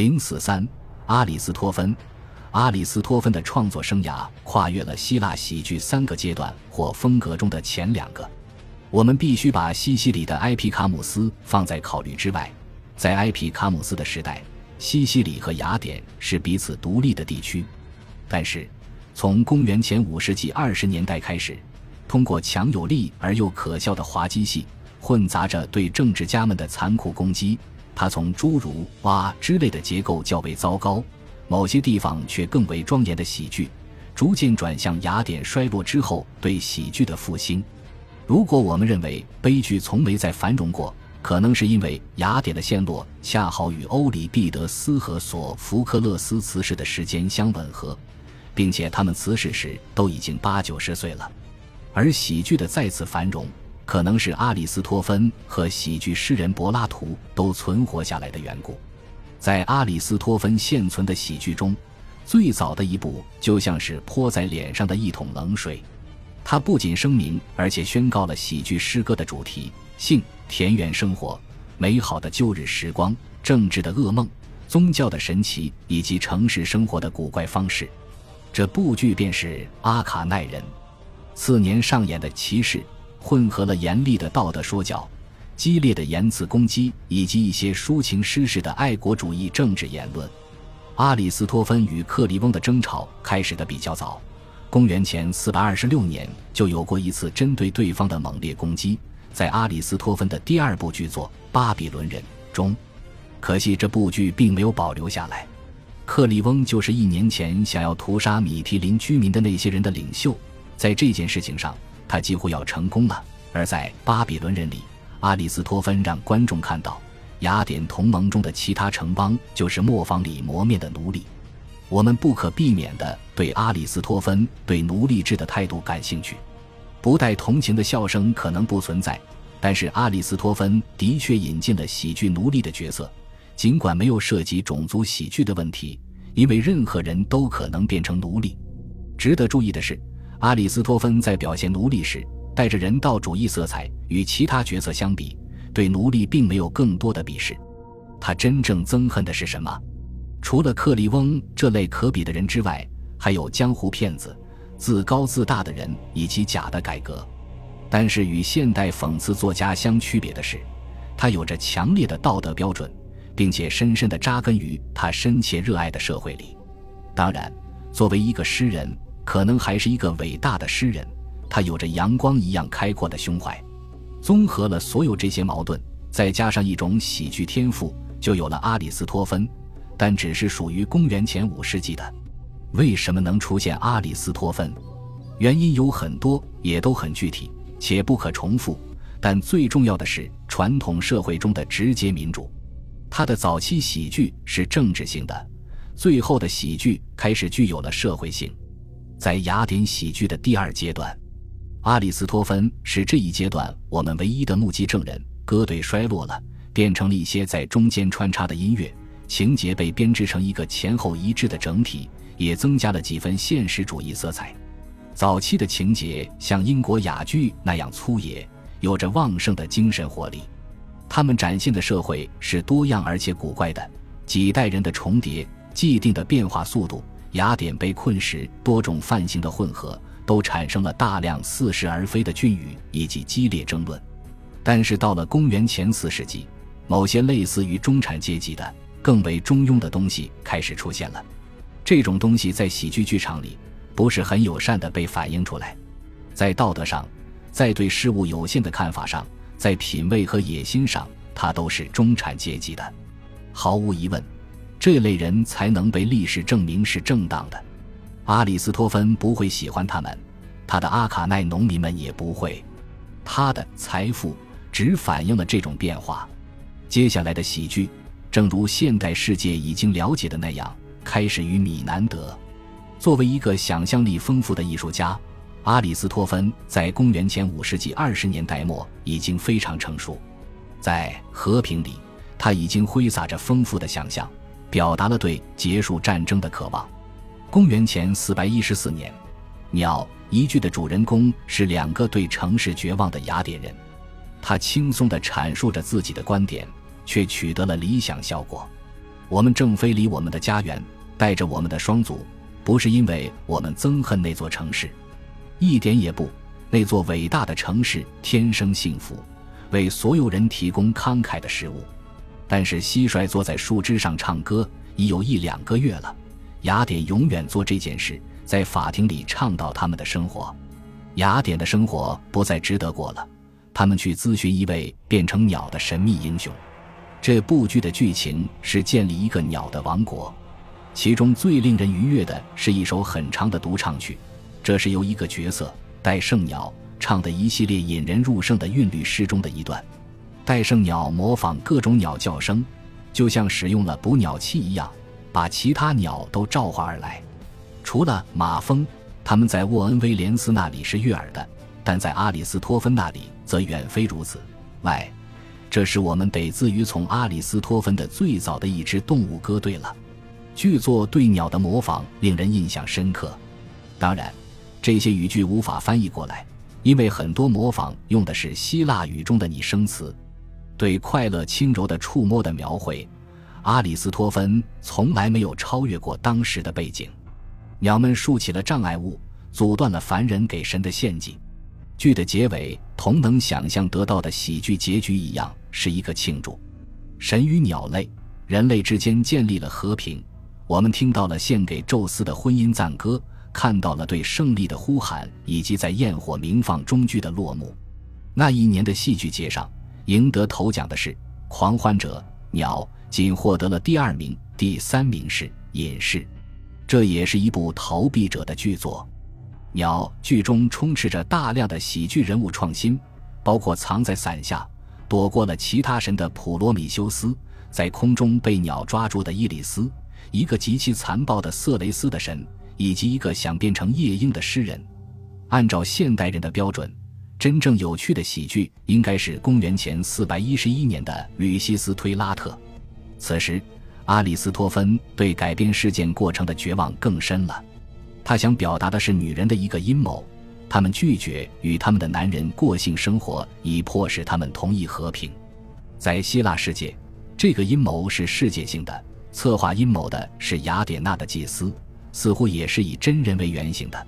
零四三，阿里斯托芬。阿里斯托芬的创作生涯跨越了希腊喜剧三个阶段或风格中的前两个。我们必须把西西里的埃皮卡姆斯放在考虑之外。在埃皮卡姆斯的时代，西西里和雅典是彼此独立的地区。但是，从公元前五世纪二十年代开始，通过强有力而又可笑的滑稽戏，混杂着对政治家们的残酷攻击，他从侏儒、蛙”之类的结构较为糟糕。某些地方却更为庄严的喜剧，逐渐转向雅典衰落之后对喜剧的复兴。如果我们认为悲剧从没再繁荣过，可能是因为雅典的陷落恰好与欧里庇得斯和索福克勒斯辞世的时间相吻合，并且他们辞世时都已经八九十岁了。而喜剧的再次繁荣，可能是阿里斯托芬和喜剧诗人柏拉图都存活下来的缘故。在阿里斯托芬现存的喜剧中，最早的一部就像是泼在脸上的一桶冷水。他不仅声明，而且宣告了喜剧诗歌的主题：性、田园生活、美好的旧日时光、政治的噩梦、宗教的神奇以及城市生活的古怪方式。这部剧便是《阿卡奈人》。次年上演的《骑士》混合了严厉的道德说教。激烈的言辞攻击，以及一些抒情诗式的爱国主义政治言论。阿里斯托芬与克利翁的争吵开始的比较早，公元前四百二十六年就有过一次针对对方的猛烈攻击，在阿里斯托芬的第二部剧作《巴比伦人》中。可惜这部剧并没有保留下来。克利翁就是一年前想要屠杀米提林居民的那些人的领袖，在这件事情上，他几乎要成功了。而在《巴比伦人》里。阿里斯托芬让观众看到，雅典同盟中的其他城邦就是磨坊里磨面的奴隶。我们不可避免地对阿里斯托芬对奴隶制的态度感兴趣。不带同情的笑声可能不存在，但是阿里斯托芬的确引进了喜剧奴隶的角色，尽管没有涉及种族喜剧的问题，因为任何人都可能变成奴隶。值得注意的是，阿里斯托芬在表现奴隶时。带着人道主义色彩，与其他角色相比，对奴隶并没有更多的鄙视。他真正憎恨的是什么？除了克利翁这类可比的人之外，还有江湖骗子、自高自大的人以及假的改革。但是与现代讽刺作家相区别的是，他有着强烈的道德标准，并且深深地扎根于他深切热爱的社会里。当然，作为一个诗人，可能还是一个伟大的诗人。他有着阳光一样开阔的胸怀，综合了所有这些矛盾，再加上一种喜剧天赋，就有了阿里斯托芬。但只是属于公元前五世纪的。为什么能出现阿里斯托芬？原因有很多，也都很具体且不可重复。但最重要的是传统社会中的直接民主。他的早期喜剧是政治性的，最后的喜剧开始具有了社会性。在雅典喜剧的第二阶段。阿里斯托芬是这一阶段我们唯一的目击证人。歌队衰落了，变成了一些在中间穿插的音乐，情节被编织成一个前后一致的整体，也增加了几分现实主义色彩。早期的情节像英国哑剧那样粗野，有着旺盛的精神活力。他们展现的社会是多样而且古怪的，几代人的重叠，既定的变化速度，雅典被困时多种泛型的混合。都产生了大量似是而非的俊语以及激烈争论，但是到了公元前四世纪，某些类似于中产阶级的、更为中庸的东西开始出现了。这种东西在喜剧剧场里不是很友善的被反映出来，在道德上，在对事物有限的看法上，在品味和野心上，它都是中产阶级的。毫无疑问，这类人才能被历史证明是正当的。阿里斯托芬不会喜欢他们，他的阿卡奈农民们也不会。他的财富只反映了这种变化。接下来的喜剧，正如现代世界已经了解的那样，开始于米南德。作为一个想象力丰富的艺术家，阿里斯托芬在公元前五世纪二十年代末已经非常成熟。在《和平》里，他已经挥洒着丰富的想象，表达了对结束战争的渴望。公元前四百一十四年，鸟一句的主人公是两个对城市绝望的雅典人，他轻松地阐述着自己的观点，却取得了理想效果。我们正飞离我们的家园，带着我们的双足，不是因为我们憎恨那座城市，一点也不。那座伟大的城市天生幸福，为所有人提供慷慨的食物。但是蟋蟀坐在树枝上唱歌已有一两个月了。雅典永远做这件事，在法庭里倡导他们的生活。雅典的生活不再值得过了。他们去咨询一位变成鸟的神秘英雄。这部剧的剧情是建立一个鸟的王国，其中最令人愉悦的是一首很长的独唱曲，这是由一个角色戴胜鸟唱的一系列引人入胜的韵律诗中的一段。戴胜鸟模仿各种鸟叫声，就像使用了捕鸟器一样，把其他鸟都召唤而来。除了马蜂，他们在沃恩威廉斯那里是悦耳的，但在阿里斯托芬那里则远非如此。外。这是我们得自于从阿里斯托芬的最早的一支动物歌队了。剧作对鸟的模仿令人印象深刻。当然，这些语句无法翻译过来，因为很多模仿用的是希腊语中的拟声词。对快乐轻柔的触摸的描绘，阿里斯托芬从来没有超越过当时的背景。鸟们竖起了障碍物，阻断了凡人给神的献祭。剧的结尾同能想象得到的喜剧结局一样，是一个庆祝。神与鸟类、人类之间建立了和平。我们听到了献给宙斯的婚姻赞歌，看到了对胜利的呼喊，以及在焰火鸣放中剧的落幕。那一年的戏剧节上，赢得头奖的是《狂欢者》，鸟仅获得了第二名，第三名是《隐士》。这也是一部逃避者的剧作。鸟剧中充斥着大量的喜剧人物创新，包括藏在伞下躲过了其他神的普罗米修斯，在空中被鸟抓住的伊里斯，一个极其残暴的色雷斯的神，以及一个想变成夜莺的诗人。按照现代人的标准，真正有趣的喜剧应该是公元前411年的吕西斯推拉特。此时，阿里斯托芬对改变事件过程的绝望更深了。他想表达的是女人的一个阴谋，他们拒绝与他们的男人过性生活，以迫使他们同意和平。在希腊世界，这个阴谋是世界性的，策划阴谋的是雅典娜的祭司，似乎也是以真人为原型的。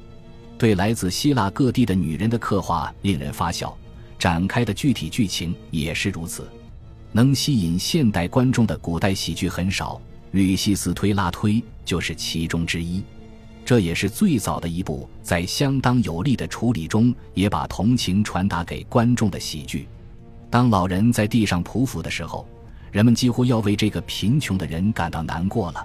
对来自希腊各地的女人的刻画令人发笑，展开的具体剧情也是如此。能吸引现代观众的古代喜剧很少，《吕西斯推拉推》就是其中之一。这也是最早的一部在相当有力的处理中也把同情传达给观众的喜剧。当老人在地上匍匐的时候，人们几乎要为这个贫穷的人感到难过了。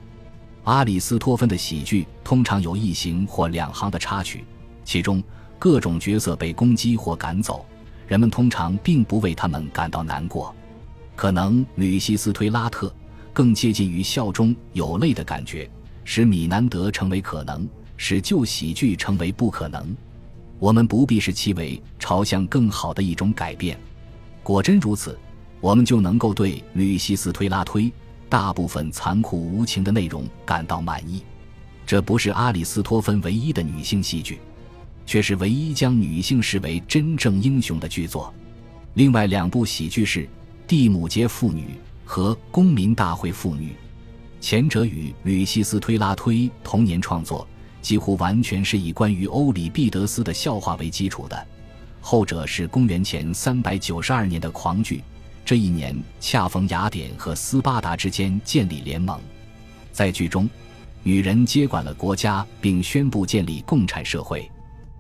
阿里斯托芬的喜剧通常有一行或两行的插曲，其中各种角色被攻击或赶走，人们通常并不为他们感到难过。可能吕西斯推拉特更接近于笑中有泪的感觉。使米南德成为可能，使旧喜剧成为不可能。我们不必视其为朝向更好的一种改变。果真如此，我们就能够对吕西斯推拉推大部分残酷无情的内容感到满意。这不是阿里斯托芬唯一的女性戏剧，却是唯一将女性视为真正英雄的剧作。另外两部喜剧是《蒂姆杰妇女》和《公民大会妇女》。前者与吕西斯推拉推同年创作，几乎完全是以关于欧里庇得斯的笑话为基础的；后者是公元前三百九十二年的狂剧，这一年恰逢雅典和斯巴达之间建立联盟。在剧中，女人接管了国家，并宣布建立共产社会。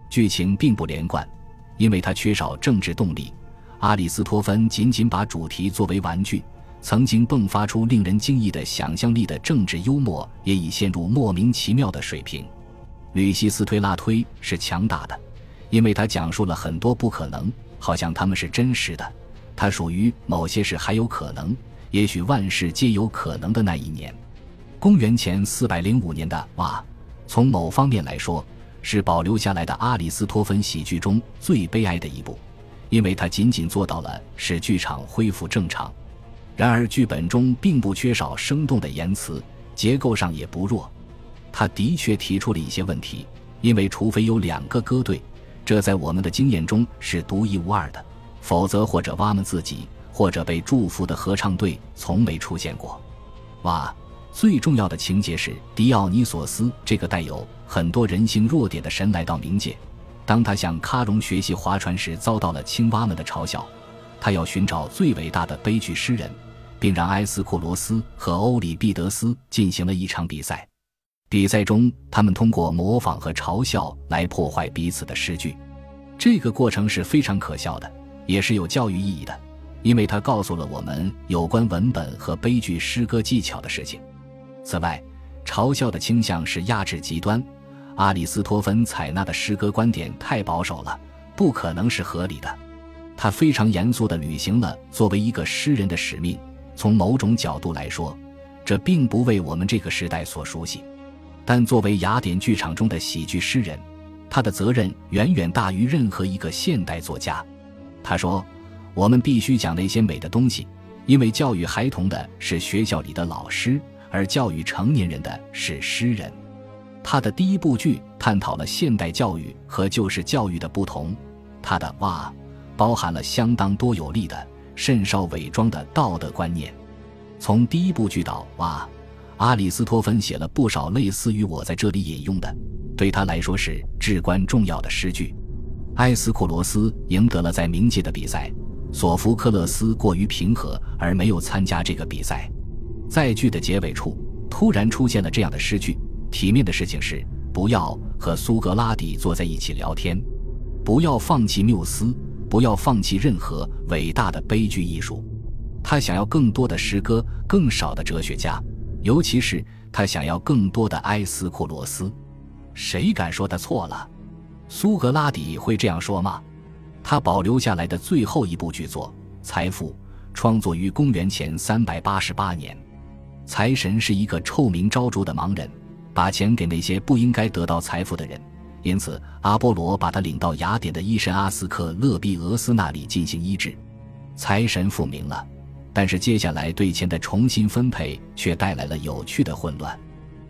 剧情并不连贯，因为它缺少政治动力。阿里斯托芬仅仅把主题作为玩具。曾经迸发出令人惊异的想象力的政治幽默，也已陷入莫名其妙的水平。吕西斯推拉推是强大的，因为他讲述了很多不可能，好像他们是真实的。他属于某些事还有可能，也许万事皆有可能的那一年。公元前四百零五年的哇，从某方面来说，是保留下来的阿里斯托芬喜剧中最悲哀的一部，因为它仅仅做到了使剧场恢复正常。然而，剧本中并不缺少生动的言辞，结构上也不弱。他的确提出了一些问题，因为除非有两个歌队，这在我们的经验中是独一无二的，否则或者蛙们自己，或者被祝福的合唱队从没出现过。哇，最重要的情节是狄奥尼索斯这个带有很多人性弱点的神来到冥界，当他向喀戎学习划船时，遭到了青蛙们的嘲笑。他要寻找最伟大的悲剧诗人，并让埃斯库罗斯和欧里庇得斯进行了一场比赛。比赛中，他们通过模仿和嘲笑来破坏彼此的诗句。这个过程是非常可笑的，也是有教育意义的，因为它告诉了我们有关文本和悲剧诗歌技巧的事情。此外，嘲笑的倾向是压制极端。阿里斯托芬采纳的诗歌观点太保守了，不可能是合理的。他非常严肃地履行了作为一个诗人的使命。从某种角度来说，这并不为我们这个时代所熟悉。但作为雅典剧场中的喜剧诗人，他的责任远远大于任何一个现代作家。他说：“我们必须讲那些美的东西，因为教育孩童的是学校里的老师。”而教育成年人的是诗人，他的第一部剧探讨了现代教育和旧式教育的不同。他的哇，包含了相当多有力的、甚少伪装的道德观念。从第一部剧到哇，阿里斯托芬写了不少类似于我在这里引用的，对他来说是至关重要的诗句。埃斯库罗斯赢得了在冥界的比赛，索福克勒斯过于平和而没有参加这个比赛。在剧的结尾处，突然出现了这样的诗句：“体面的事情是不要和苏格拉底坐在一起聊天，不要放弃缪斯，不要放弃任何伟大的悲剧艺术。”他想要更多的诗歌，更少的哲学家，尤其是他想要更多的埃斯库罗斯。谁敢说他错了？苏格拉底会这样说吗？他保留下来的最后一部剧作《财富》，创作于公元前三百八十八年。财神是一个臭名昭著的盲人，把钱给那些不应该得到财富的人。因此，阿波罗把他领到雅典的医神阿斯克勒庇俄斯那里进行医治。财神复明了，但是接下来对钱的重新分配却带来了有趣的混乱。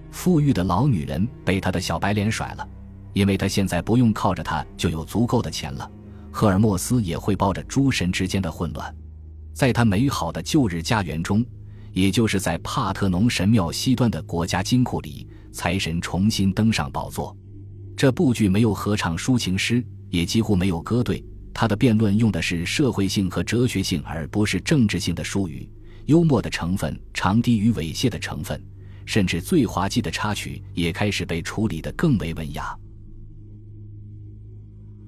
富裕的老女人被他的小白脸甩了，因为他现在不用靠着他就有足够的钱了。赫尔墨斯也汇报着诸神之间的混乱，在他美好的旧日家园中。也就是在帕特农神庙西端的国家金库里，财神重新登上宝座。这部剧没有合唱抒情诗，也几乎没有歌队。他的辩论用的是社会性和哲学性，而不是政治性的术语。幽默的成分常低于猥亵的成分，甚至最滑稽的插曲也开始被处理得更为文雅。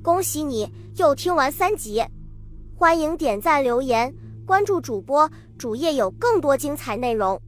恭喜你又听完三集，欢迎点赞留言。关注主播，主页有更多精彩内容。